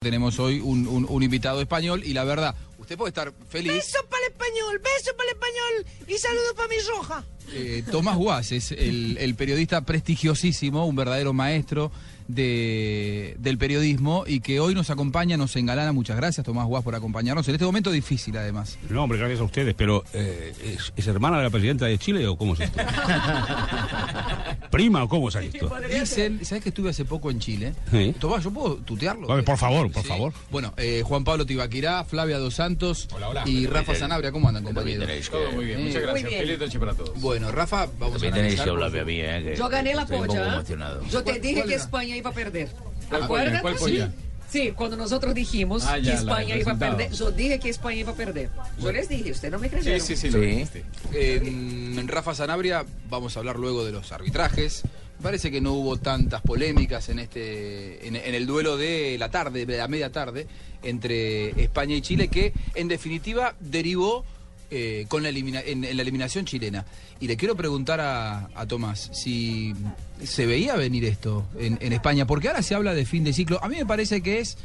Tenemos hoy un, un- un invitado español y la verdad, usted puede estar feliz. Beso para el español, beso para el español y saludo para mi roja. Eh, Tomás Guas es el, el periodista prestigiosísimo, un verdadero maestro de, del periodismo y que hoy nos acompaña, nos engalana. Muchas gracias, Tomás Guas, por acompañarnos en este momento difícil, además. No, hombre, gracias a ustedes, pero eh, ¿es, es hermana de la presidenta de Chile o cómo es esto? ¿Prima o cómo es esto? Dicen, ¿sabes que estuve hace poco en Chile? Sí. Tomás, ¿yo puedo tutearlo? Vale, por favor, por favor. Bueno, eh, Juan Pablo Tibaquirá, Flavia Dos Santos y Rafa Sanabria, ¿cómo andan, compañeros? Todo muy bien, muchas gracias. Feliz noche para todos. Bueno, Rafa, vamos a También tenéis analizar. que hablarme a mí, ¿eh? que Yo gané la polla. ¿eh? emocionado. Yo te dije ¿Cuál que? España iba a perder. ¿Cuál ¿Acuerdas? polla? ¿Cuál polla? Sí, cuando nosotros dijimos Ah, ya, que España iba a perder, yo dije que España iba a perder. Yo les dije, usted no me creyeron. Sí, sí, sí, lo Sí. dijiste. En Rafa Sanabria vamos a hablar luego de los arbitrajes. Parece que no hubo tantas polémicas en este en, en el duelo de la tarde, de la media tarde, entre España y Chile, que en definitiva derivó eh, con la elimina- en, la eliminación chilena. Y le quiero preguntar a, a Tomás si se veía venir esto en, en España, porque ahora se habla de fin de ciclo. A mí me parece que es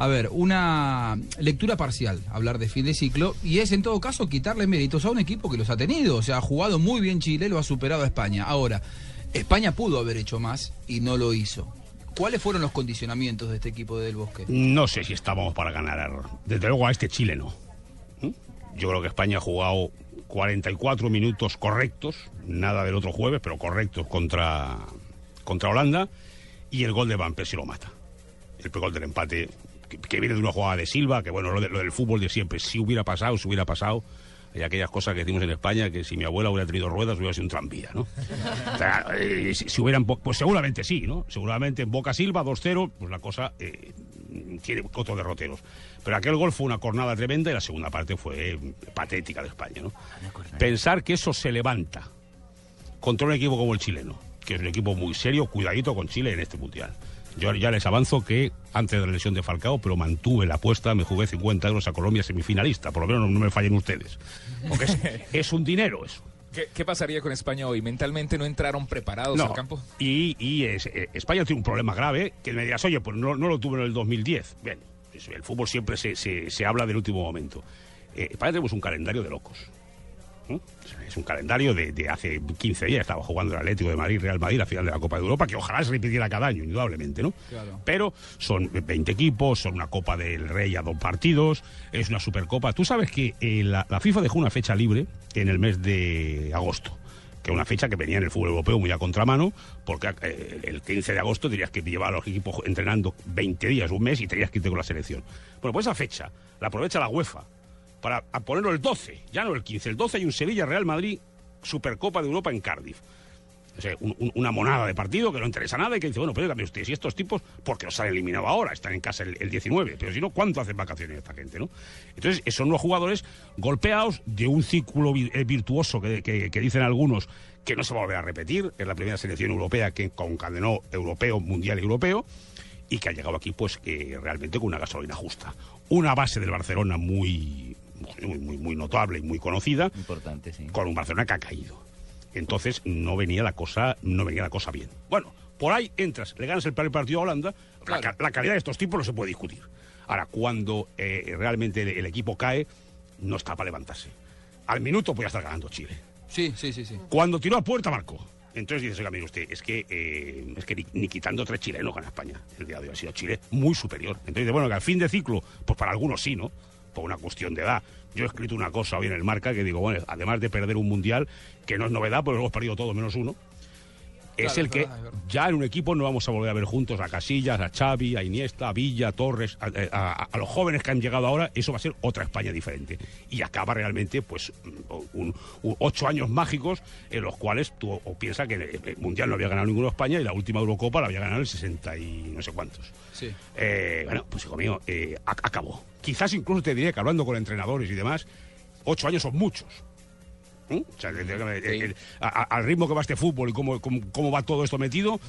a ver, una lectura parcial, hablar de fin de ciclo, y es en todo caso quitarle méritos a un equipo que los ha tenido. O sea, ha jugado muy bien Chile, lo ha superado a España. Ahora, España pudo haber hecho más y no lo hizo. ¿Cuáles fueron los condicionamientos de este equipo de Del Bosque? No sé si estábamos para ganar. Desde luego a este Chile no. Yo creo que España ha jugado 44 minutos correctos, nada del otro jueves, pero correctos contra, contra Holanda, y el gol de Van Persie lo mata. El gol del empate, que, viene de una jugada de Silva, que bueno, lo, de- lo del fútbol de siempre, si hubiera pasado, si hubiera pasado. Hay aquellas cosas que decimos en España, que si mi abuela hubiera tenido ruedas, hubiera sido un tranvía, ¿no? O sea, eh, si, si hubieran, pues seguramente sí, ¿no? Seguramente en Boca Silva 2-0, pues la cosa eh, tiene otros derroteros. Pero aquel gol fue una cornada tremenda y la segunda parte fue eh, patética de España, ¿no? Pensar que eso se levanta contra un equipo como el chileno, que es un equipo muy serio, cuidadito con Chile en este mundial. Yo ya les avanzo que antes de la lesión de Falcao, pero mantuve la apuesta, me jugué 50 euros a Colombia semifinalista, por lo menos no, no me fallen ustedes. Porque es, es un dinero eso. ¿Qué, qué pasaría con España hoy? ¿Mentalmente no entraron preparados al campo? Y, y es- eh, España tiene un problema grave, que me dirás, oye, pues no, no lo tuvo en el 2010. Bien, el fútbol siempre se, se- se habla del último momento. Eh, España tenemos un calendario de locos. Es un calendario de, de hace 15 días. Estaba jugando el Atlético de Madrid, Real Madrid, la final de la Copa de Europa, que ojalá se repitiera cada año, indudablemente, ¿no? Claro. Pero son 20 equipos, son una Copa del Rey a dos partidos, es una Supercopa. Tú sabes que eh, la, la FIFA dejó una fecha libre en el mes de agosto que es una fecha que venía en el fútbol europeo muy a contramano, porque eh, el 15 de agosto tenías que llevar a los equipos entrenando 20 días, un mes, y tenías que irte con la selección. Bueno, pues esa fecha la aprovecha la UEFA para ponerlo el 12, ya no el 15, el 12 hay un Sevilla-Real Madrid Supercopa de Europa en Cardiff. Una monada de partido que no interesa nada y que dice, bueno, pero dígame usted, si estos tipos, porque los han eliminado ahora, están en casa el, el 19, pero si no, ¿cuánto hacen vacaciones esta gente, no? Entonces, son los jugadores golpeados de un círculo eh, virtuoso que dicen algunos que no se va a volver a repetir, es la primera selección europea que concadenó europeo, mundial y europeo, y que ha llegado aquí, pues, que realmente con una gasolina justa. Una base del Barcelona muy, muy, muy, muy notable y muy conocida, Importante, sí. con un Barcelona que ha caído. Entonces no venía la cosa, no venía la cosa bien. Bueno, por ahí entras, le ganas el primer partido a Holanda, la, ca- la calidad de estos tipos no se puede discutir. Ahora, cuando eh, realmente el, el equipo cae, no está para levantarse. Al minuto podía estar ganando Chile. Sí, sí, sí, sí. Cuando tiró a puerta, marcó. Entonces dices, oiga, mire usted, es que, eh, es que ni, ni quitando tres chilenos gana España. El día de hoy ha sido Chile muy superior. Entonces dice, bueno, que al fin de ciclo, pues para algunos sí, ¿no? Una cuestión de edad. Yo he escrito una cosa hoy en el marca que digo, bueno, además de perder un mundial, que no es novedad, porque lo hemos perdido todos menos uno, es Claro, el que ya en un equipo no vamos a volver a ver juntos a Casillas, a Xavi, a Iniesta, a Villa, a Torres, a, a- a los jóvenes que han llegado ahora, eso va a ser otra España diferente. Y acaba realmente, pues, un- un- ocho años mágicos en los cuales tú o piensas que el, Mundial no había ganado ninguno España y la última Eurocopa la había ganado el 60 y no sé cuántos. Sí. Eh, bueno, pues hijo mío, eh, ac- acabó. Quizás incluso te diría que hablando con entrenadores y demás, ocho años son muchos. Al ritmo que va este fútbol y cómo, cómo, cómo va todo esto metido,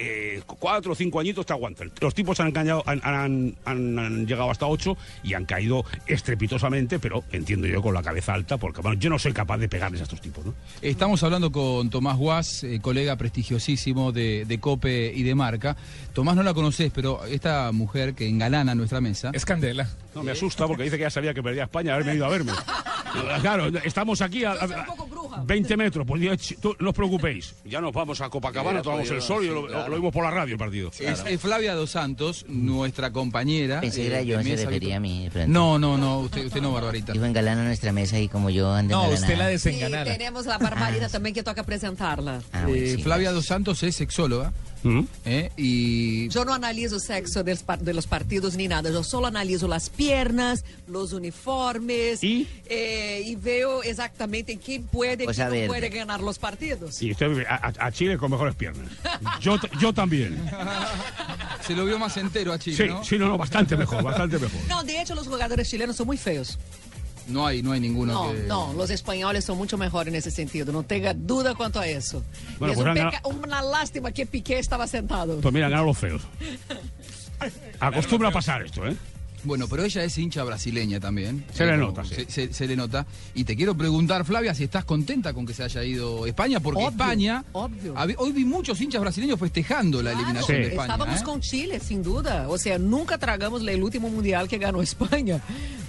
eh, cuatro o cinco añitos te aguantan. Los tipos han, engañado, han, han- han- han llegado hasta ocho y han caído estrepitosamente, pero entiendo yo con la cabeza alta, porque bueno, yo no soy capaz de pegarles a estos tipos. ¿no? Estamos hablando con Tomás Guas, eh, colega prestigiosísimo de, de Cope y de Marca. Tomás no la conoces, pero esta mujer que engalana nuestra mesa. Es Candela. No, me asusta porque dice que ya sabía que perdía España, haberme ido a verme. Claro, estamos aquí a, a- a 20 metros, pues ya, ch- tú, no os preocupéis. Ya nos vamos a Copacabana, tomamos el sol y lo, lo- lo vimos por la radio el partido. Es, es Flavia Dos Santos, nuestra compañera. Pensé que eh, era yo, se refería a mí. Fran. No, no, no, usted, usted no, Barbarita. Dijo engalana nuestra mesa y como yo ando No, usted la E desenganada. teremos a Barbarita também que toca apresentá-la. Ah, bueno, Eh, sí, Flavia. Dos Santos es sexóloga Y Yo no analizo o sexo de los, par- de los partidos ni nada, yo solo analizo las piernas, los uniformes ¿Y? eh, y veo exactamente quién puede y Cosa quién no verde. puede ganar los partidos. Y usted a, a- a Chile con mejores piernas. Yo, yo también. se lo vio más entero a Chile, Sí, ¿no? sí, no, no, bastante mejor, bastante mejor. No, de hecho los jugadores chilenos son muy feos. No hay, no hay ninguno No, que... no, los españoles son mucho mejores en ese sentido, no tenga duda cuanto a eso. Bueno, es pues un han peca- una lástima que Piqué estaba sentado. Pues mira, ganan los feos. Acostumbra a pasar esto, ¿eh? Bueno, pero ella es hincha brasileña también. Se le nota, Se, sí. se- se le nota. Y te quiero preguntar, Flavia, si estás contenta con que se haya ido España, porque Obvio, España. obvio. hab- Hoy vi muchos hinchas brasileños festejando la Claro, eliminación Sí. de España. Estábamos ¿eh? con Chile, sin duda. O sea, nunca tragamos el último mundial que ganó España.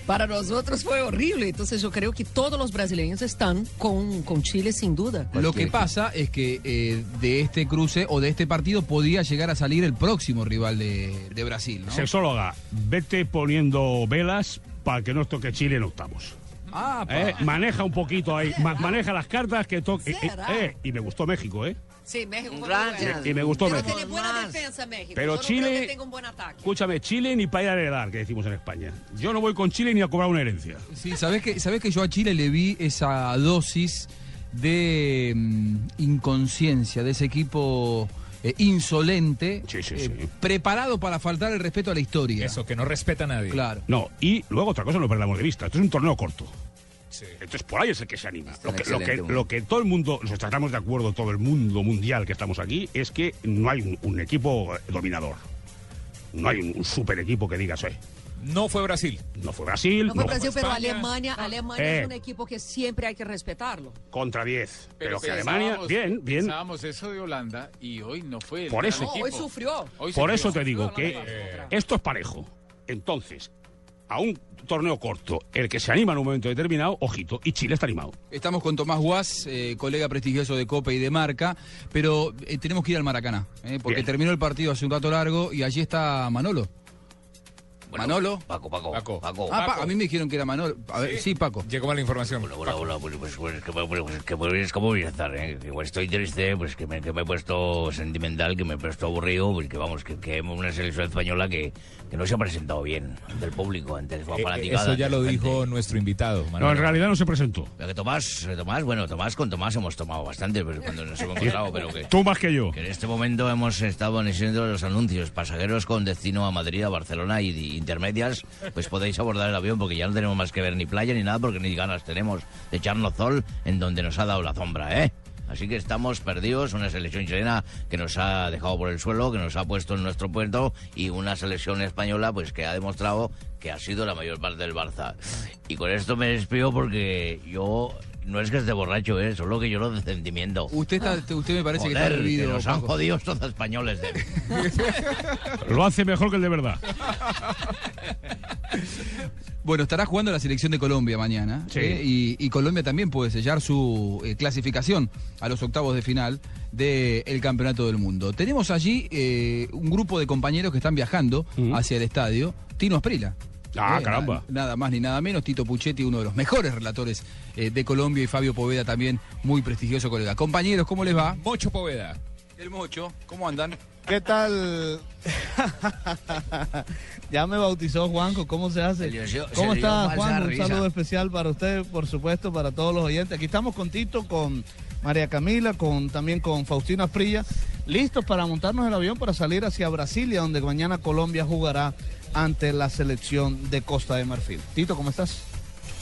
Para nosotros fue horrible. Entonces yo creo que todos los brasileños están con, con Chile, sin duda. Lo que pasa es que eh, de este cruce o de este partido podía llegar a salir el próximo rival de, de Brasil, ¿no? Sexóloga, vete poniendo velas para que no toque Chile en octavos. Ah. ¿Eh? Maneja un poquito ahí, ma- maneja las cartas que toque. ¿Será? eh, y me gustó México, ¿eh? Sí, México fue bueno. Y me gustó Pero México. tiene buena defensa México. Pero Yo no Chile- creo que tenga un buen ataque. Escúchame, Chile ni para ir a heredar, que decimos en España. Yo no voy con Chile ni a cobrar una herencia. Sí, ¿sabés que, sabés que yo a Chile le vi esa dosis de mm, inconsciencia, de ese equipo eh, insolente, Sí, sí, eh, sí. preparado para faltar el respeto a la historia. Eso, que no respeta a nadie. Claro. No, y luego otra cosa no perdamos de vista. Esto es un torneo corto. Sí. Entonces por ahí es el que se anima. Lo que, lo, excelente, que, bueno. lo que todo el mundo, nos tratamos de acuerdo, todo el mundo mundial que estamos aquí, es que no hay un, un equipo eh, dominador. No hay un, un super equipo que digas, "Oye, No fue Brasil. no fue Brasil, No fue no Brasil, pero España. Alemania, Alemania Eh. es un equipo que siempre hay que respetarlo. contra 10. Pero, que Alemania, bien, bien. Pensábamos eso de Holanda y hoy no fue. el Por eso. No, hoy sufrió. Hoy Por sufrió. eso te digo que esto es parejo. Entonces, a un torneo corto, el que se anima en un momento determinado, ojito, y Chile está animado. Estamos con Tomás Guas, eh, colega prestigioso de Copa y de Marca, pero eh, tenemos que ir al Maracaná, eh, porque Bien. terminó el partido hace un rato largo y allí está Manolo. Manolo. Paco, Paco, Paco. Paco. Ah, Pa- a mí me dijeron que era Manolo. A ver, sí, Paco. Llegó mal la información. Hola, hola, hola, pues, pues, pues, que, pues, pues, que, pues, ¿cómo voy a estar? Eh? Que, estoy triste, pues que me, que me he puesto sentimental, que me he puesto aburrido, pues que vamos, que, que una selección española que, que no se ha presentado bien ante el público, ante su Eh, fanaticada. eso ya lo dijo gente. nuestro invitado, No, Manolo. en realidad no se presentó. Pero que Tomás, eh, Tomás, bueno, Tomás con Tomás hemos tomado bastante, pero cuando nos hemos encontrado, pero que... Tú más que yo. Que en este momento hemos estado en los anuncios. Pasajeros con destino a Madrid, a Barcelona y, y intermedias, pues podéis abordar el avión porque ya no tenemos más que ver ni playa ni nada porque ni ganas tenemos de echarnos sol en donde nos ha dado la sombra, ¿eh? Así que estamos perdidos, una selección chilena que nos ha dejado por el suelo, que nos ha puesto en nuestro puerto y una selección española pues que ha demostrado que ha sido la mayor parte del Barça. Y con esto me despido porque yo no es que esté borracho, ¿eh? Solo que lloro de sentimiento. Usted, está, usted me parece que está Joder, que nos han Paco. jodido estos españoles de... Lo hace mejor que el de verdad. Bueno, estará jugando la selección de Colombia mañana. Sí. ¿eh? Y, y Colombia también puede sellar su eh, clasificación a los octavos de final del Campeonato del Mundo. Tenemos allí eh, un grupo de compañeros que están viajando hacia el estadio. Tino Asprila. Ah, Eh, caramba. na- Nada más ni nada menos. Tito Puchetti, uno de los mejores relatores eh, de Colombia. Y Fabio Poveda también, muy prestigioso colega. Compañeros, ¿cómo les va? Mocho Poveda. El Mocho, ¿cómo andan? ¿Qué tal? ya me bautizó Juanjo, ¿cómo se hace? Se dio- ¿Cómo se está falsa Juan? Un saludo especial para usted, por supuesto, para todos los oyentes. Aquí estamos con Tito, con María Camila, con también con Faustina Prilla, listos para montarnos el avión para salir hacia Brasilia, donde mañana Colombia jugará ante la selección de Costa de Marfil. Tito, ¿cómo estás?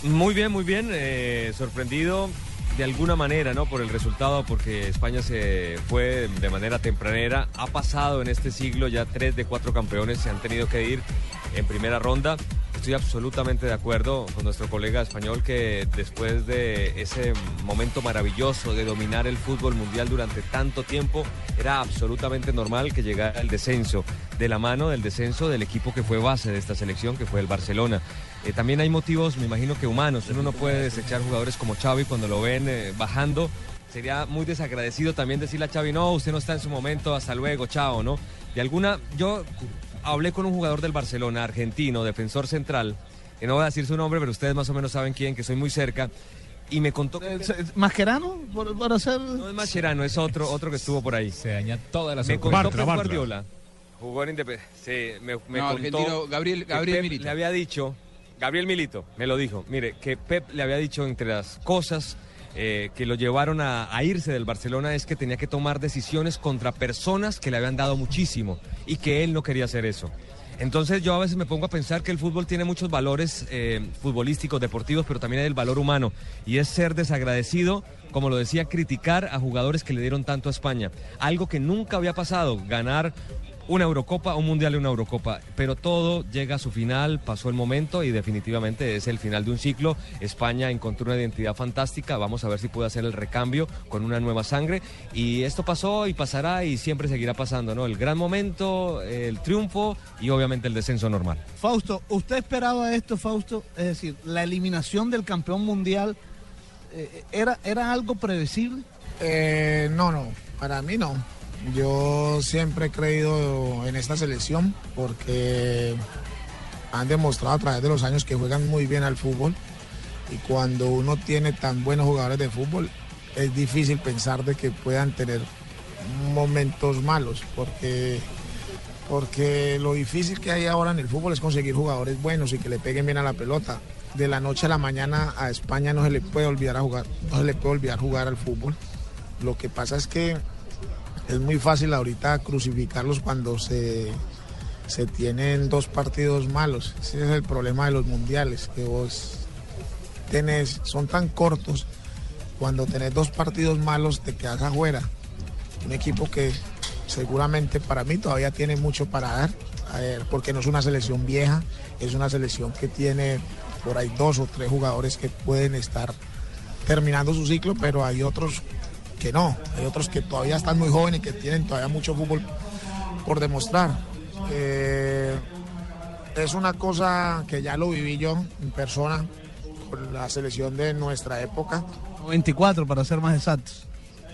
Muy bien, muy bien. eh, sorprendido de alguna manera, ¿no? Por el resultado, porque España se fue de manera tempranera. Ha pasado en este siglo ya tres de cuatro campeones se han tenido que ir en primera ronda. Estoy absolutamente de acuerdo con nuestro colega español que después de ese momento maravilloso de dominar el fútbol mundial durante tanto tiempo, era absolutamente normal que llegara el descenso, de la mano del descenso del equipo que fue base de esta selección, que fue el Barcelona. Eh, también hay motivos, me imagino que humanos. Uno no puede desechar jugadores como Xavi cuando lo ven eh, bajando. Sería muy desagradecido también decirle a Xavi, no, usted no está en su momento, hasta luego, chao, ¿no? De alguna, yo hablé con un jugador del Barcelona, argentino, defensor central, que no voy a decir su nombre, pero ustedes más o menos saben quién, que soy muy cerca, y me contó que... ¿Mascherano? Por, por hacer... No es Mascherano, es otro, otro que estuvo por ahí. Se daña toda la Me contó Bartra, Bartra. Guardiola. Jugó en Independiente. Sí, me, me No, contó Gabriel- Gabriel Milito. Le había dicho, Gabriel Milito, me lo dijo. Mire, que Pep le había dicho entre las cosas eh, que lo llevaron a, irse del Barcelona es que tenía que tomar decisiones contra personas que le habían dado muchísimo y que él no quería hacer eso. Entonces yo a veces me pongo a pensar que el fútbol tiene muchos valores eh, futbolísticos, deportivos, pero también el valor humano. Y es ser desagradecido, como lo decía, criticar a jugadores que le dieron tanto a España. Algo que nunca había pasado, ganar una Eurocopa, un Mundial y una Eurocopa. Pero todo llega a su final, pasó el momento y definitivamente es el final de un ciclo. España encontró una identidad fantástica, vamos a ver si puede hacer el recambio con una nueva sangre. Y esto pasó y pasará y siempre seguirá pasando, ¿no? El gran momento, el triunfo y obviamente el descenso normal. Fausto, ¿usted esperaba esto, Fausto? Es decir, la eliminación del campeón mundial, eh, ¿era, ¿era algo predecible? Eh, no, no, para mí no. Yo siempre he creído en esta selección porque han demostrado a través de los años que juegan muy bien al fútbol y cuando uno tiene tan buenos jugadores de fútbol es difícil pensar de que puedan tener momentos malos porque porque lo difícil que hay ahora en el fútbol es conseguir jugadores buenos y que le peguen bien a la pelota. De la noche a la mañana a España no se le puede olvidar a jugar, no se le puede olvidar jugar al fútbol. Lo que pasa es que es muy fácil ahorita crucificarlos cuando se, se tienen dos partidos malos. Ese es el problema de los mundiales, que vos tenés, son tan cortos, cuando tenés dos partidos malos te quedas afuera. Un equipo que seguramente para mí todavía tiene mucho para dar, a ver, porque no es una selección vieja, es una selección que tiene por ahí dos o tres jugadores que pueden estar terminando su ciclo, pero hay otros que no, hay otros que todavía están muy jóvenes y que tienen todavía mucho fútbol por demostrar. Eh, es una cosa que ya lo viví yo en persona con la selección de nuestra época. 24 para ser más exactos.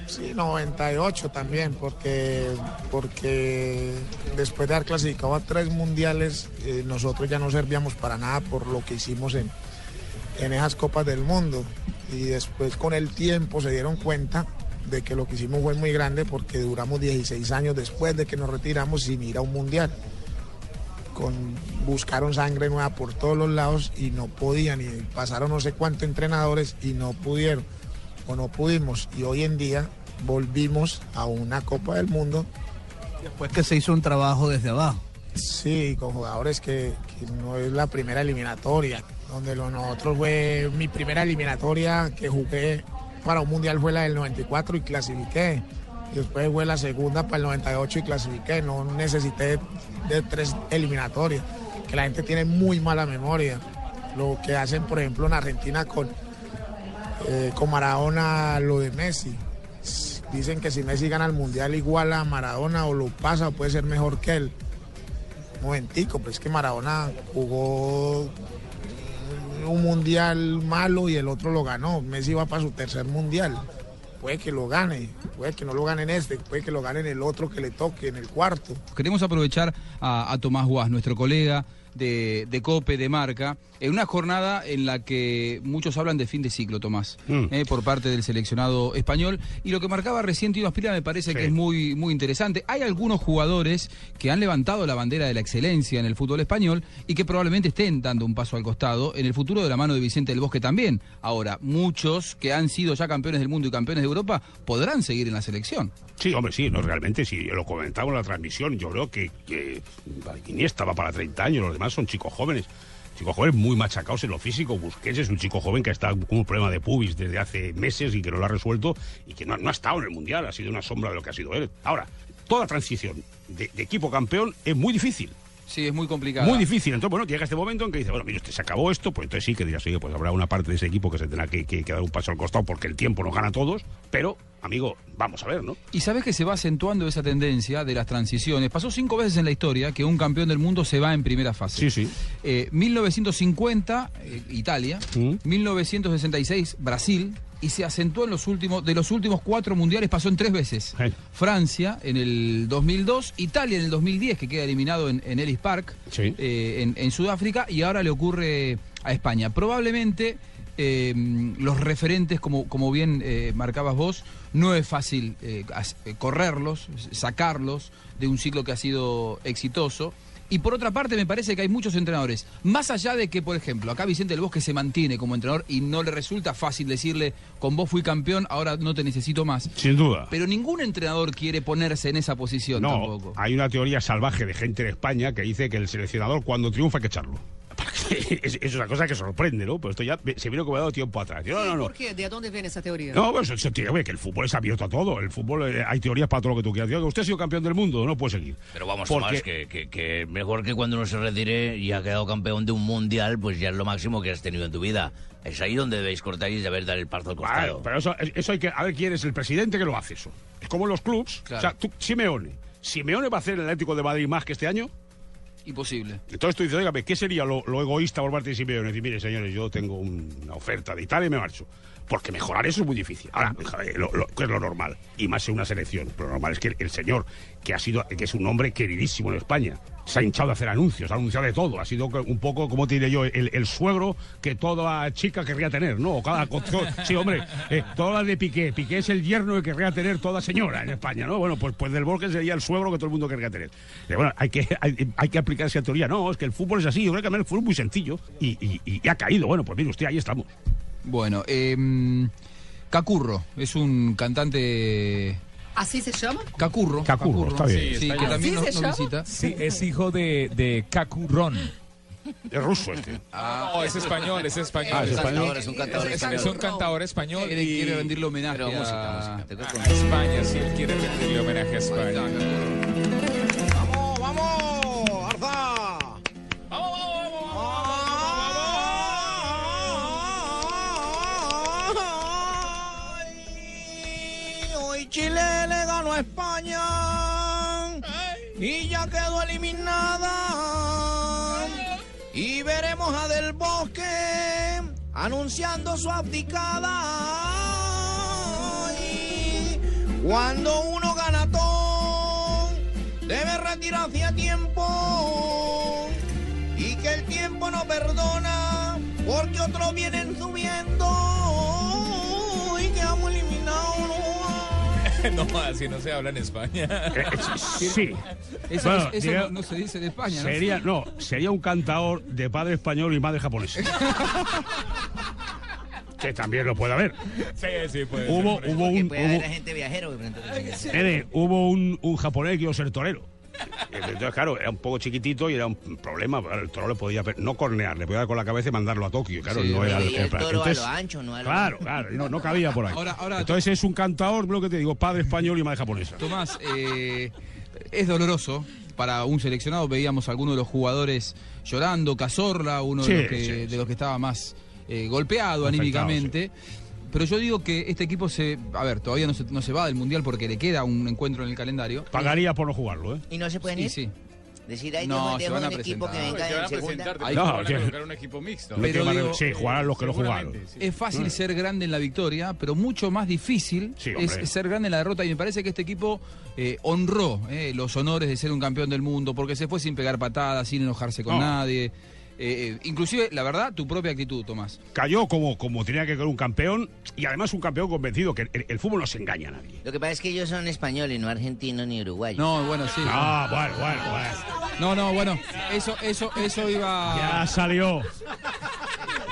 Sí, 98 también, porque, porque después de haber clasificado a tres mundiales, eh, nosotros ya no servíamos para nada por lo que hicimos en, en esas copas del mundo. Y después con el tiempo se dieron cuenta de que lo que hicimos fue muy grande porque duramos 16 años después de que nos retiramos sin ir a un mundial. Con, buscaron sangre nueva por todos los lados y no podían, y pasaron no sé cuántos entrenadores y no pudieron o no pudimos. Y hoy en día volvimos a una Copa del Mundo. Después que se hizo un trabajo desde abajo. Sí, con jugadores que, que no es la primera eliminatoria, donde lo nosotros fue mi primera eliminatoria que jugué para un mundial fue la del 94 y clasifiqué. Y después fue la segunda para el 98 y clasifiqué. No necesité de tres eliminatorias, que la gente tiene muy mala memoria. Lo que hacen, por ejemplo, en Argentina con, eh, con Maradona, lo de Messi. Dicen que si Messi gana el mundial igual a Maradona o lo pasa, puede ser mejor que él. Un momentico, pues que Maradona jugó un mundial malo y el otro lo ganó. Messi va para su tercer mundial. Puede que lo gane, puede que no lo gane en este, puede que lo gane en el otro que le toque, en el cuarto. Queremos aprovechar a, Tomás Guas, nuestro colega, de, de Cope, de Marca, en una jornada en la que muchos hablan de fin de ciclo, Tomás, Mm. eh, por parte del seleccionado español. Y lo que marcaba recién Tino Aspira me parece que es muy, muy interesante. Hay algunos jugadores que han levantado la bandera de la excelencia en el fútbol español y que probablemente estén dando un paso al costado en el futuro de la mano de Vicente del Bosque también. Ahora, muchos que han sido ya campeones del mundo y campeones de Europa podrán seguir en la selección. Sí, hombre, sí, no, realmente, sí, lo comentaba en la transmisión, yo creo que, que Iniesta va para 30 años, los demás son chicos jóvenes. Chicos jóvenes muy machacados en lo físico. Busquets es un chico joven que está con un problema de pubis desde hace meses y que no lo ha resuelto y que no, no ha estado en el Mundial, ha sido una sombra de lo que ha sido él. Ahora, toda transición de, de equipo campeón es muy difícil. Sí, es muy complicado. Muy difícil. Entonces, bueno, llega este momento en que dice, bueno, mire, usted se acabó esto, pues entonces sí que dirás, oye, pues habrá una parte de ese equipo que se tendrá que, que- que dar un paso al costado porque el tiempo nos gana a todos, pero, amigo, vamos a ver, ¿no? Y sabes que se va acentuando esa tendencia de las transiciones. Pasó cinco veces en la historia que un campeón del mundo se va en primera fase. Sí, sí. Eh, 1950, eh, Italia. 1966, Brasil. Y se acentuó en los últimos, de los últimos cuatro mundiales, pasó en tres veces. Francia en el 2002, Italia en el 2010, que queda eliminado en, en Ellis Park, eh, en, en Sudáfrica, y ahora le ocurre a España. Probablemente eh, los referentes, como, como bien eh, marcabas vos, no es fácil eh, eh, correrlos, sacarlos de un ciclo que ha sido exitoso. Y por otra parte, me parece que hay muchos entrenadores, más allá de que, por ejemplo, acá Vicente del Bosque se mantiene como entrenador y no le resulta fácil decirle, con vos fui campeón, ahora no te necesito más. Sin duda. Pero ningún entrenador quiere ponerse en esa posición No, tampoco. hay una teoría salvaje de gente en España que dice que el seleccionador cuando triunfa hay que echarlo. Es, es una cosa que sorprende, ¿no? Pero esto ya se vino como ha dado tiempo atrás. No, no, no. ¿Por qué? ¿De dónde viene esa teoría? No, pues que el fútbol es abierto a todo. El fútbol, eh, hay teorías para todo lo que tú quieras. Usted ha sido campeón del mundo, no puede seguir. Pero vamos, Porque- Tomás, que, que, que mejor que cuando uno se retire y ha quedado campeón de un mundial, pues ya es lo máximo que has tenido en tu vida. Es ahí donde debéis cortar y deber dar el parto al costado. Claro, pero eso, eso hay que. A ver quién es el presidente que lo hace eso. Es como en los clubs. O sea, tú, Simeone. ¿Simeone va a hacer el Atlético de Madrid más que este año? Imposible. Entonces tú dices, oígame, ¿qué sería lo, lo egoísta por parte de Simeone? Decir, mire, señores, yo tengo un- una oferta de Italia y me marcho. Porque mejorar eso es muy difícil. Ahora, lo, lo- ¿qué es lo normal? Y más en una selección. Lo normal es que el, señor, que ha sido, que es un hombre queridísimo en España, se ha hinchado de hacer anuncios, ha anunciado de todo. Ha sido un poco, como te diré yo, el, suegro que toda chica querría tener, ¿no? O cada, sí, hombre, eh, todas las de Piqué. Piqué es el yerno que querría tener toda señora en España, ¿no? Bueno, pues, pues del Borges sería el suegro que todo el mundo querría tener. Eh, bueno, hay que, hay que aplicar esa teoría. No, es que el fútbol es así. Yo creo que el fútbol es muy sencillo y, y- y ha caído. Bueno, pues mire usted, ahí estamos. Bueno, eh, Cacurro es un cantante. ¿Así se llama? Cacurro. Cacurro, está bien. Sí, está que bien. también ¿Así nos, nos visita. Sí, es hijo de, de Cacurrón. Es ruso este. no, es español, es español. Ah, es español. Es un cantador Es, español. es un cantador español. Quiere, y- quiere rendirle homenaje Pero a... música, música. Te a España, sí, él quiere rendirle homenaje a España. ¡Vamos, vamos! ¡Arza! Chile le ganó a España y ya quedó eliminada. Y veremos a Del Bosque anunciando su abdicada. Ay, Cuando uno gana todo, debe retirarse a tiempo. Y que el tiempo no perdona, porque otros vienen subiendo. no, así no se habla en España. Eh, Sí. Eso, Bueno, eso diga- no, no se dice en España, ¿no? Sería, no, sería un cantador de padre español y madre japonesa. que también lo puede haber. Sí, sí, puede Hubo, ser. hubo un, Puede haber hubo, gente viajero. que hubo un, un japonés que iba a ser torero. Entonces, claro, era un poco chiquitito y era un problema. El toro le podía no cornear, le podía dar con la cabeza y mandarlo a Tokio. Claro, Sí, no era el toro a lo ancho, no a lo Claro, claro, no, no cabía por ahí. Ahora- ahora- Entonces es un cantador, lo que te digo, padre español y madre japonesa. Tomás, eh, es doloroso para un seleccionado. Veíamos a algunos de los jugadores llorando, Cazorla, uno Sí, de, los que, sí, de los que estaba más eh, golpeado anímicamente. Pero yo digo que este equipo se. A ver, todavía no se, no se va del mundial porque le queda un encuentro en el calendario. Pagaría por no jugarlo, ¿eh? ¿Y no se pueden Sí, ir? sí. Decir, ahí No, se van a un equipo que presentar. venga van en a segunda. presentar, Ahí no, van a colocar un equipo mixto. Pero digo, sí, jugarán los que no jugaron. sí. Es fácil ser grande en la victoria, pero mucho más difícil Sí, es ser grande en la derrota. Y me parece que este equipo eh, honró eh, los honores de ser un campeón del mundo, porque se fue sin pegar patadas, sin enojarse con No. nadie. Eh, eh, inclusive, la verdad, tu propia actitud, Tomás. Cayó como, como tenía que caer un campeón y además un campeón convencido que el, el fútbol no se engaña a nadie. Lo que pasa es que ellos son españoles, no argentinos ni uruguayos. No, bueno, sí. Ah, bueno, bueno, bueno. No, no, bueno, eso, eso, eso iba. Ya salió.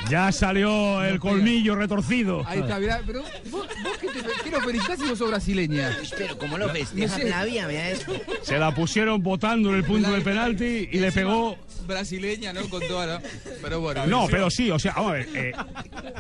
Ya salió el colmillo retorcido. Ahí está, mirá, pero vos, vos que te quiero felicitar si vos sos brasileña. Pero ¿cómo lo festeja No sé. Flavia? Mira eso. Se la pusieron votando en el punto del penalti y le pegó. Brasileña, ¿no? Con toda la. Pero bueno. No, pero sí, o sea, vamos a ver, eh,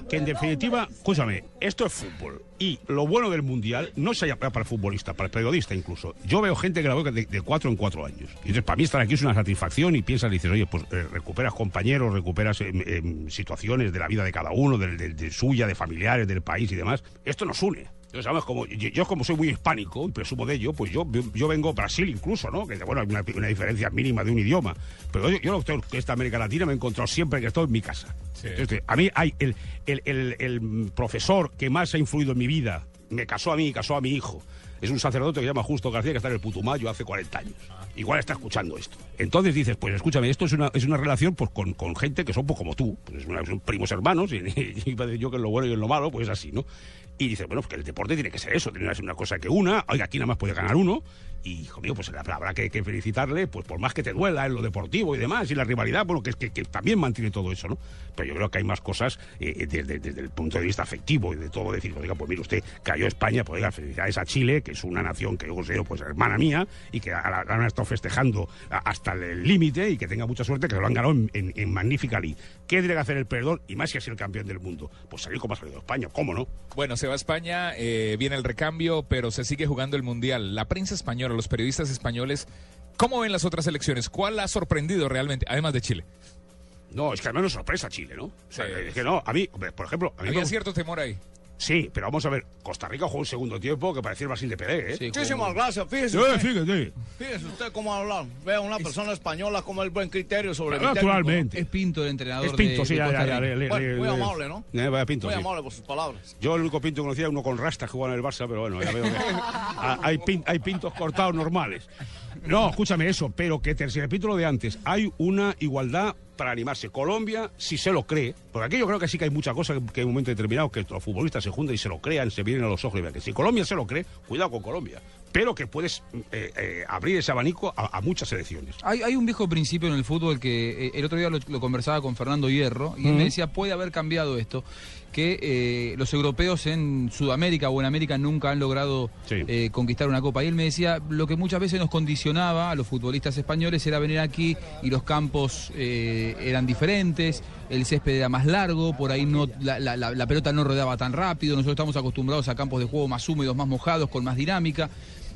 que en definitiva, escúchame, esto es fútbol. Y lo bueno del mundial no se para el futbolista, para el periodista incluso. Yo veo gente que la veo de, de cuatro en cuatro años. Y entonces, para mí estar aquí es una satisfacción y piensas, dices, oye, pues eh, recuperas compañeros, recuperas eh, eh, situaciones de la vida de cada uno, del- de, suya, de familiares, del país y demás. Esto nos une. Entonces, ¿sabes? Como, yo, yo como soy muy hispánico y presumo de ello, pues yo, yo vengo a Brasil incluso, ¿no? Que bueno, hay una, una diferencia mínima de un idioma. Pero yo, yo lo que esta América Latina me he encontrado siempre que estoy en mi casa. Entonces, a mí hay el, el, el- el profesor que más ha influido en mi vida, me casó a mí y casó a mi hijo. Es un sacerdote que se llama Justo García, que está en el Putumayo hace 40 años. Igual está escuchando esto. Entonces dices, pues escúchame, esto es una, es una relación pues, con, con gente que son pues, como tú. Pues, es una- son primos hermanos, y, y yo que en lo bueno y en lo malo, pues es así, ¿no? Y dices, bueno, pues que el deporte tiene que ser eso, tiene que ser una cosa que una, oiga, aquí nada más puede ganar uno, y hijo mío, pues habrá que, que felicitarle, pues por más que te duela en lo deportivo y demás, y la rivalidad, bueno, que, que, que también mantiene todo eso, ¿no? Pero yo creo que hay más cosas eh, desde, desde el punto de vista afectivo y de todo, decir, oiga, pues mire usted, cayó España, pues oiga, felicidades a Chile, que es una nación que yo considero, pues hermana mía, y que la, han estado festejando hasta el límite, y que tenga mucha suerte, que lo han ganado en, magnífica ley. ¿Qué tiene que hacer el perdedor? Y más que ser el campeón del mundo, pues salir como ha salido España, ¿cómo no? Bueno, se va a España, eh, viene el recambio, pero se sigue jugando el Mundial. La prensa española, los periodistas españoles, ¿cómo ven las otras elecciones? ¿Cuál ha sorprendido realmente, además de Chile? No, es que al menos sorpresa Chile, ¿no? O sea, es que no, a mí, por ejemplo... A mí Había me- cierto temor ahí. Sí, pero vamos a ver, Costa Rica jugó un segundo tiempo que parecía el Brasil de Pelé, ¿eh? Muchísimas gracias, fíjese. Sí, usted. fíjate. Fíjese usted cómo hablar. Vea una persona española como el buen criterio sobre mi Naturalmente. Es Pinto el entrenador Es Pinto, de- sí, de ya, Costa ya, ya, Rica. le- le- Bueno, le- muy le- amable, ¿no? Eh, vaya Pinto, Muy sí. amable por sus palabras. Yo el único pinto que conocía uno con rastas que jugaba en el Barça, pero bueno, ya veo que hay, pin- hay pintos cortados normales. No, escúchame eso, pero que te repito lo de antes, hay una igualdad para animarse. Colombia, si se lo cree, porque aquí yo creo que sí que hay mucha cosa que, en un momento determinado que los futbolistas se juntan y se lo crean, se vienen a los ojos y vean que si Colombia se lo cree, cuidado con Colombia. Pero que puedes eh, eh, abrir ese abanico a, a muchas selecciones. Hay, hay un viejo principio en el fútbol que eh, el otro día lo, lo conversaba con Fernando Hierro y él me decía, puede haber cambiado esto, que eh, los europeos en Sudamérica o en América nunca han logrado eh, conquistar una copa. Y él me decía, lo que muchas veces nos condicionaba a los futbolistas españoles era venir aquí y los campos eh, eran diferentes, el césped era más largo, por ahí no la, la- la- la pelota no rodaba tan rápido, nosotros estamos acostumbrados a campos de juego más húmedos, más mojados, con más dinámica.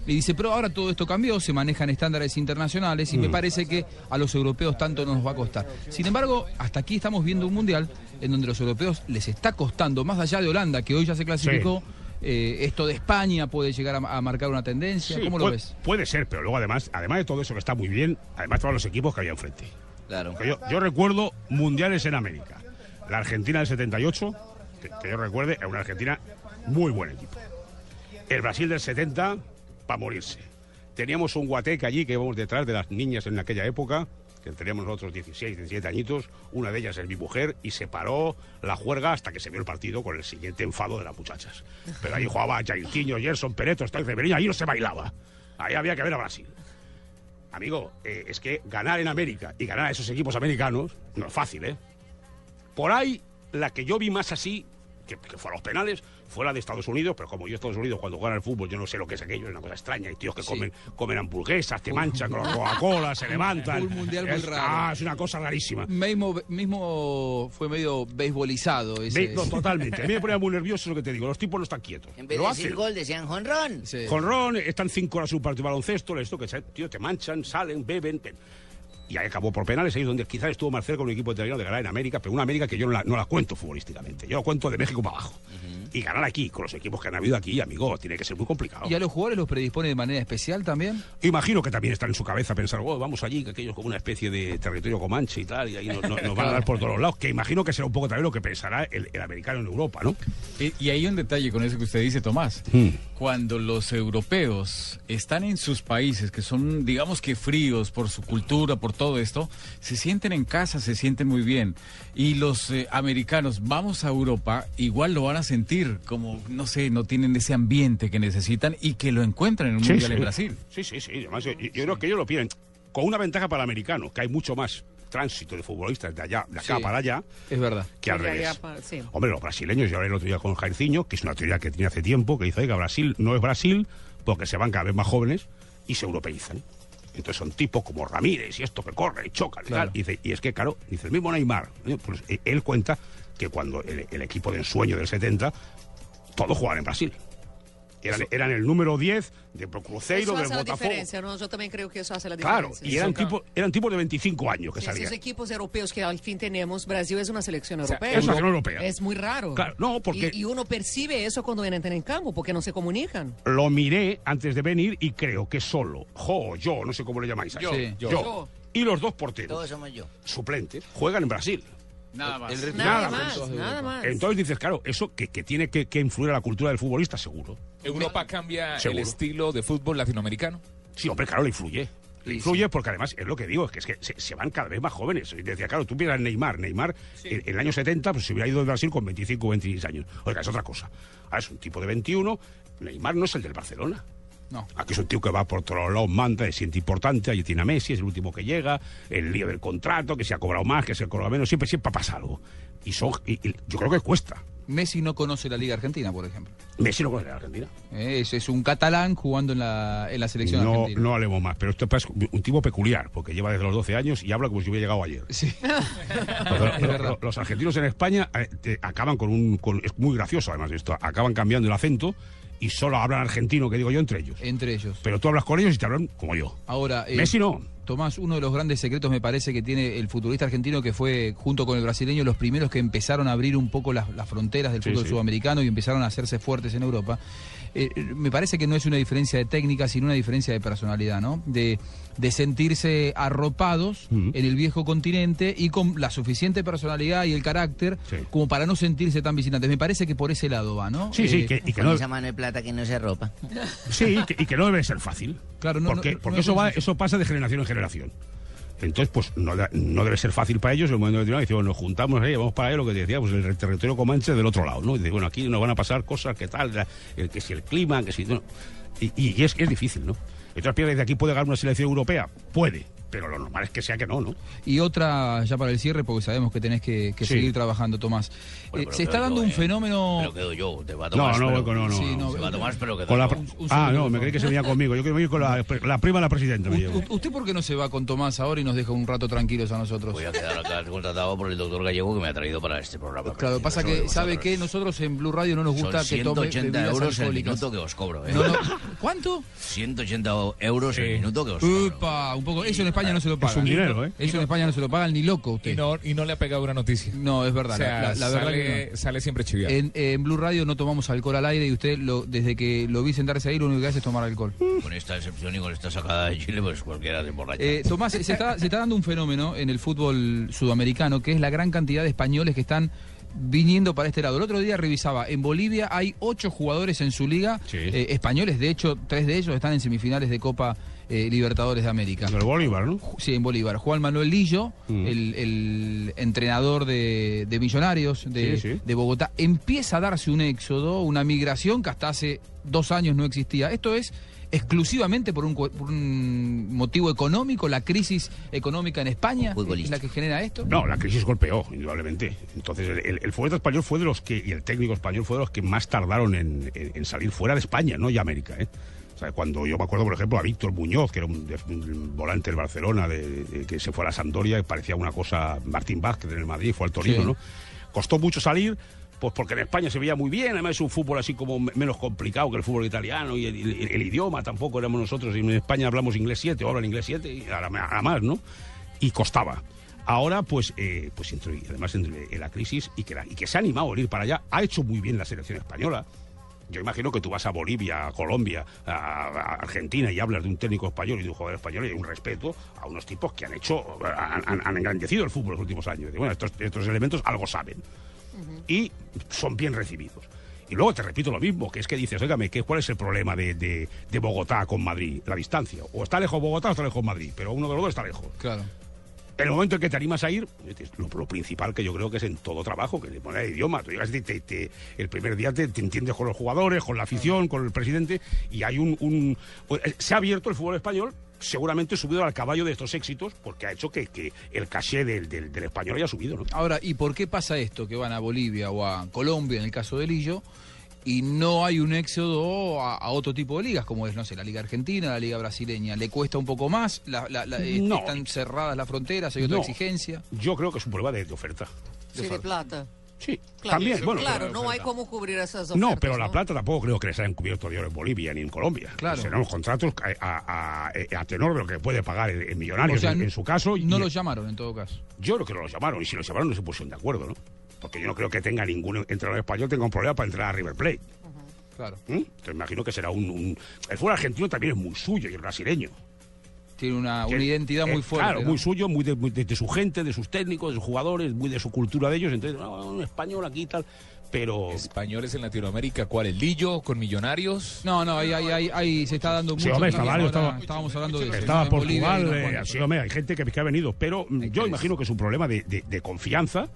Y dice, pero ahora todo esto cambió, se manejan estándares internacionales y me Mm. parece que a los europeos tanto nos va a costar. Sin embargo, hasta aquí estamos viendo un mundial en donde a los europeos les está costando, más allá de Holanda, que hoy ya se clasificó, eh, esto de España puede llegar a, a marcar una tendencia. Sí, ¿Cómo lo puede, ves? Puede ser, pero luego además, además de todo eso que está muy bien, además todos los equipos que había enfrente. Claro. Yo, yo recuerdo mundiales en América. La Argentina del 78, que, que yo recuerde, era una Argentina muy buen equipo. El Brasil del 70, para morirse. Teníamos un guateque allí que íbamos detrás de las niñas en aquella época, que teníamos nosotros 16, 17 añitos, una de ellas es mi mujer, y se paró la juerga hasta que se vio el partido con el siguiente enfado de las muchachas. Pero ahí jugaba Jairzinho, Gerson, Pereto, Stoy Ribeiro, ahí no se bailaba. Ahí había que ver a Brasil. Amigo, eh, es que ganar en América y ganar a esos equipos americanos no es fácil, ¿eh? Por ahí, la que yo vi más así, que, que fue a los penales, fue la de Estados Unidos, pero como yo Estados Unidos cuando juegan al fútbol yo no sé lo que es aquello, es una cosa extraña, hay tíos que comen, comen hamburguesas, te manchan con la Coca-Cola, se levantan. Un mundial muy Es- raro. Ah, es una cosa rarísima. Mismo, mismo fue medio beisbolizado ese. No, totalmente. A mí me ponía muy nervioso lo que te digo, los tipos no están quietos. En vez Lo de hacen. decir gol, decían jonrón. Con Ron, están cinco horas en un partido de baloncesto, esto que tío, te manchan, salen, beben. Y ahí acabó por penales, ahí es donde quizás estuvo más cerca un equipo italiano de ganar en América, pero una América que yo no la, no la cuento futbolísticamente, yo la cuento de México para abajo. Y ganar aquí, con los equipos que han habido aquí, amigo, tiene que ser muy complicado. ¿Y a los jugadores los predispone de manera especial también? Imagino que también están en su cabeza pensar, oh, vamos allí, que aquello es como una especie de territorio comanche y tal, y ahí nos, nos- nos van a dar por todos lados, que imagino que será un poco también lo que pensará el, el americano en Europa, ¿no? Y, y hay un detalle con eso que usted dice, Tomás. Hmm. Cuando los europeos están en sus países, que son, digamos que fríos por su cultura, por todo esto, se sienten en casa, se sienten muy bien. Y los eh, americanos, vamos a Europa, igual lo van a sentir, como, no sé, no tienen ese ambiente que necesitan y que lo encuentran en un Sí, mundial sí. en Brasil. Sí, sí, sí. Además, yo, yo creo que ellos lo piden con una ventaja para el americano, que hay mucho más tránsito de futbolistas de allá, de acá Sí. para allá, Es verdad. que al revés. para- sí. Hombre, los brasileños, yo hablé el otro día con Jairzinho, que es una teoría que tenía hace tiempo, que dice, oiga, Brasil no es Brasil porque se van cada vez más jóvenes y se europeizan. Entonces son tipos como Ramírez y esto que corre y choca y Claro. tal. Y, dice, y es que, claro, dice el mismo Neymar, ¿eh? pues eh, él cuenta que cuando el, el equipo de ensueño del 70, todos jugaban en Brasil. Eran, eran el número 10 de Cruzeiro, Eso del hace la Botafogo. diferencia, ¿no? Yo también creo que eso hace la Claro, diferencia. y eran tipos, eran tipos de 25 años que Sí, salían. esos equipos europeos que al fin tenemos, Brasil es una selección sea, europea. es una selección europea. Es muy raro. Claro, no, porque- Y, y uno percibe eso cuando entran en campo, porque no se comunican. Lo miré antes de venir y creo que solo, jo, yo, no sé cómo le llamáis a Yo, eso, yo. Yo. y los dos porteros Todos somos yo. suplentes juegan en Brasil. Nada más. El Nada, Nada más, más. nada más. Entonces dices, claro, eso que, que tiene que, que influir a la cultura del futbolista, seguro. ¿Europa cambia Seguro. el estilo de fútbol latinoamericano? Sí, hombre, claro, le influye. Le influye porque además es lo que digo, es que, es que se, se van cada vez más jóvenes. Y decía, claro, tú a Neymar. Neymar en, en el año 70 pues, se hubiera ido de Brasil con 25 o 26 años. Oiga, es otra cosa. Ahora es un tipo de 21. Neymar no es el del Barcelona. No. Aquí es un tío que va por todos lados, manda, se siente importante, allí tiene a Messi, es el último que llega, el lío del contrato, que se ha cobrado más, que se ha cobrado menos, siempre, siempre pasa algo. Y, son, y, y yo creo que cuesta. Messi no conoce la Liga Argentina, por ejemplo. Messi no conoce la Argentina. Eh, Es, es un catalán jugando en la, en la selección No, argentina. no hablemos más, pero esto es un tipo peculiar, porque lleva desde los 12 años y habla como si hubiera llegado ayer. Sí. Los argentinos en España eh, te- acaban con un... con- es muy gracioso además esto, acaban cambiando el acento y solo hablan argentino, que digo yo, entre ellos. Entre ellos. Pero tú hablas con ellos y te hablan como yo. Ahora, eh, Messi no. Tomás, uno de los grandes secretos me parece que tiene el futbolista argentino que fue, junto con el brasileño, los primeros que empezaron a abrir un poco las, las fronteras del Sí, fútbol sí. sudamericano y empezaron a hacerse fuertes en Europa. Eh, eh, me parece que no es una diferencia de técnica, sino una diferencia de personalidad, ¿no? De, de sentirse arropados en el viejo continente y con la suficiente personalidad y el carácter Sí. como para no sentirse tan visitantes. Me parece que por ese lado va, ¿no? Sí, sí, Eh, que, y que Con no, esa mano de plata que no se ropa. sí, que- y que no debe ser fácil. Claro, no, porque no- porque no eso, es va, eso pasa de generación en generación. Entonces, pues no, no debe ser fácil para ellos el momento determinado. Dice, bueno, nos juntamos ahí, vamos para allá, lo que te decía, pues el territorio comanche del otro lado, ¿no? Y dice, bueno, aquí nos van a pasar cosas, que tal, que si el clima, que si... no. Y, y es, es difícil, ¿no? Entonces, ¿piensas que de aquí puede ganar una selección europea? Puede, pero lo normal es que sea que no, ¿no? Y otra, ya para el cierre, porque sabemos que tenés que, que Sí. seguir trabajando, Tomás. Bueno, Eh, se está dando yo, un eh. fenómeno... Pero quedo yo, te va a No, tomar. no, pero- no, no, Sí, no. no, Se va a tomar, pero Con la un- un ah, no, me creí que se venía conmigo. Yo quiero ir con la, la prima de la presidenta. Me llevo. ¿Usted por qué no se va con Tomás ahora y nos deja un rato tranquilos a nosotros? Voy a quedar acá contratado por el doctor Gallego que me ha traído para este programa. Claro, pasa que, ¿sabe qué? Nosotros en Blue Radio no nos gusta Son que tome 180 bebidas euros el minuto que os cobro, ¿eh? No, no. ¿Cuánto? 180 euros el minuto que os cobro. Upa, un poco. Eso en España no se lo pagan. un dinero, ¿eh? Eso en España no se lo pagan ni loco usted. Y no, y no le ha pegado una noticia. No, es verdad. O sea, la, la- la verdad sale, que no. sale siempre chiviado. En, en Blue Radio no tomamos alcohol al aire y usted, lo, desde que lo vi sentarse ahí, lo único que hace es tomar alcohol. Con esta excepción y con esta sacada de Chile, pues cualquiera se emborracha. Eh, Tomás, se está, se está dando un fenómeno en el fútbol sudamericano que es la gran cantidad de españoles que están viniendo para este lado. El otro día revisaba, en Bolivia hay ocho jugadores en su liga Sí. eh, españoles, de hecho, tres de ellos están en semifinales de Copa eh, Libertadores de América. El Bolívar, ¿no? Sí, en Bolívar. Juan Manuel Lillo, Mm. el, el entrenador de, de Millonarios de, Sí, sí. de Bogotá, empieza a darse un éxodo, una migración que hasta hace dos años no existía. Esto es exclusivamente por un, cu- por un motivo económico, la crisis económica en España es la que genera esto. No, la crisis golpeó, indudablemente. Entonces, el, el, español fue de los que, y el técnico español fue de los que más tardaron en, en- en salir fuera de España, no y América, ¿eh? O sea, cuando yo me acuerdo, por ejemplo, a Víctor Muñoz, que era un, de- un volante del Barcelona, de, de- que se fue a la Sampdoria, y parecía una cosa, Martín Vázquez en el Madrid, fue al Torino, Sí. ¿no? Costó mucho salir, pues porque en España se veía muy bien, además es un fútbol así como me- menos complicado que el fútbol italiano, y el, el- el idioma tampoco éramos nosotros, en España hablamos inglés 7, o hablan inglés 7, y ahora, ahora más, ¿no? y costaba. Ahora, pues, eh, pues además entre la crisis y que, se ha animado a ir para allá, ha hecho muy bien la selección española. Yo imagino que tú vas a Bolivia, a Colombia, a, Argentina y hablas de un técnico español y de un jugador español y un respeto a unos tipos que han hecho, han, engrandecido el fútbol en los últimos años. Bueno, estos elementos algo saben y son bien recibidos. Y luego te repito lo mismo, que es que dices, óigame, ¿qué, ¿cuál es el problema de, de- de Bogotá con Madrid? La distancia. O está lejos Bogotá o está lejos Madrid, pero uno de los dos está lejos. Claro. En el momento en que te animas a ir, lo, lo principal que yo creo que es en todo trabajo, que le pone el idioma. Tú llegas y te- te- el primer día te, te entiendes con los jugadores, con la afición, con el presidente, y hay un, un- Se ha abierto el fútbol español, seguramente subido al caballo de estos éxitos, porque ha hecho que, que el caché del, del- del español haya subido, ¿no? Ahora, ¿y por qué pasa esto? Que van a Bolivia o a Colombia, en el caso de Lillo, y no hay un éxodo a, a otro tipo de ligas, como es, no sé, la Liga Argentina, la Liga Brasileña. ¿Le cuesta un poco más? La- la- la- eh, No. ¿Están cerradas las fronteras? ¿Hay otra No. exigencia? Yo creo que es un prueba de, de oferta. Sí, de plata. Sí, Claro, también, bueno. claro, no hay cómo cubrir esas ofertas. No, pero la plata tampoco creo que les hayan cubierto de oro en Bolivia ni en Colombia. Claro. Serán los contratos a, a- a- a tenor de lo que puede pagar en, en millonarios O sea, en, en su caso. No y- los llamaron, en todo caso. Yo creo que no los llamaron, y si los llamaron no se pusieron de acuerdo, ¿no? Porque yo no creo que tenga ningún entrenador español tenga un problema para entrar a River Plate. Claro. ¿Mm? Entonces imagino que será un, un- El fútbol argentino también es muy suyo y el brasileño. Tiene una, Que- una identidad muy fuerte. Claro, ¿no? muy suyo, muy de, muy de- de su gente, de sus técnicos, de sus jugadores, muy de su cultura de ellos. Entonces, no, un español aquí y tal. Pero. Españoles en Latinoamérica, ¿cuál? ¿El Lillo con Millonarios? No, no, ahí, ahí, ahí, ahí se está dando mucho. Sí, hombre, está también. varios, Ahora estaba- estábamos hablando de eso. Estaba En Bolivia Portugal, hay unos eh, sí, hombre, hay gente que, que ha venido, pero yo imagino que es un problema de, de- de confianza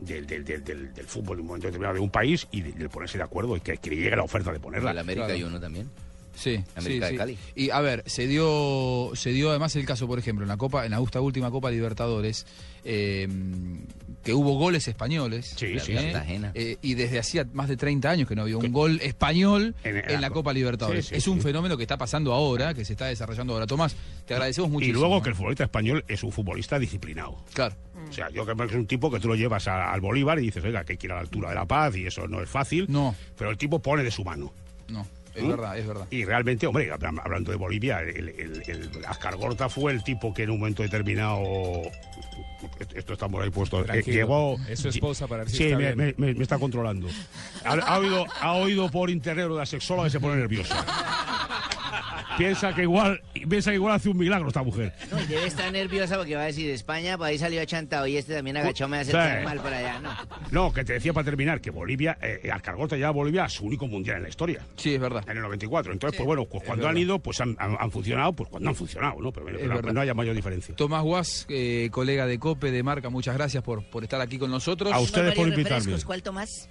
del, del, del, del- del fútbol de un momento determinado de un país y de, de ponerse de acuerdo y que, que le llegue la oferta de ponerla. En el América Claro. hay uno también. Sí, América sí, de sí. Cali. Y a ver, se dio, se dio además el caso, por ejemplo, en la Copa, en la esta última Copa Libertadores, eh, que hubo goles españoles. Sí, sí, ¿eh? sí. Eh, y desde hacía más de 30 años que no había un gol español En- la Copa Libertadores. Sí, sí, es un sí. fenómeno que está pasando ahora, que se está desarrollando ahora. Tomás, te agradecemos Y muchísimo. luego que ¿eh? el futbolista español es un futbolista disciplinado. Claro. O sea, yo creo que es un tipo que tú lo llevas a- al Bolívar y dices, oiga, que hay que ir a la altura de la paz y eso no es fácil. No. Pero el tipo pone de su mano. No, es ¿Mm? verdad, es verdad. Y realmente, hombre, habla- hablando de Bolivia, el, el, el Ascar Gorta fue el tipo que en un momento determinado. Esto está por ahí puesto. eh, llegó. Es su esposa para ver si Sí, está me, bien. me- me- me está controlando. Ha, ha oído, ha oído por internet lo de la sexóloga y se pone nerviosa. Piensa que igual piensa que igual hace un milagro esta mujer. No, y debe estar nerviosa porque va a decir España, pues ahí salió chantado y este también agachó, me hace Sí. mal por allá, ¿no? No, que te decía para terminar que Bolivia, eh, Ascar Gorta lleva a Bolivia a su único mundial en la historia. Sí, es verdad. En el 94. Entonces, pues bueno, pues cuando han ido, pues han, han- han funcionado, pues cuando han funcionado, ¿no? Pero, pero no, haya mayor diferencia. Tomás Guas, eh, colega de COPE, de Marca, muchas gracias por, por estar aquí con nosotros. A ustedes por invitarme. ¿Cuál tomás?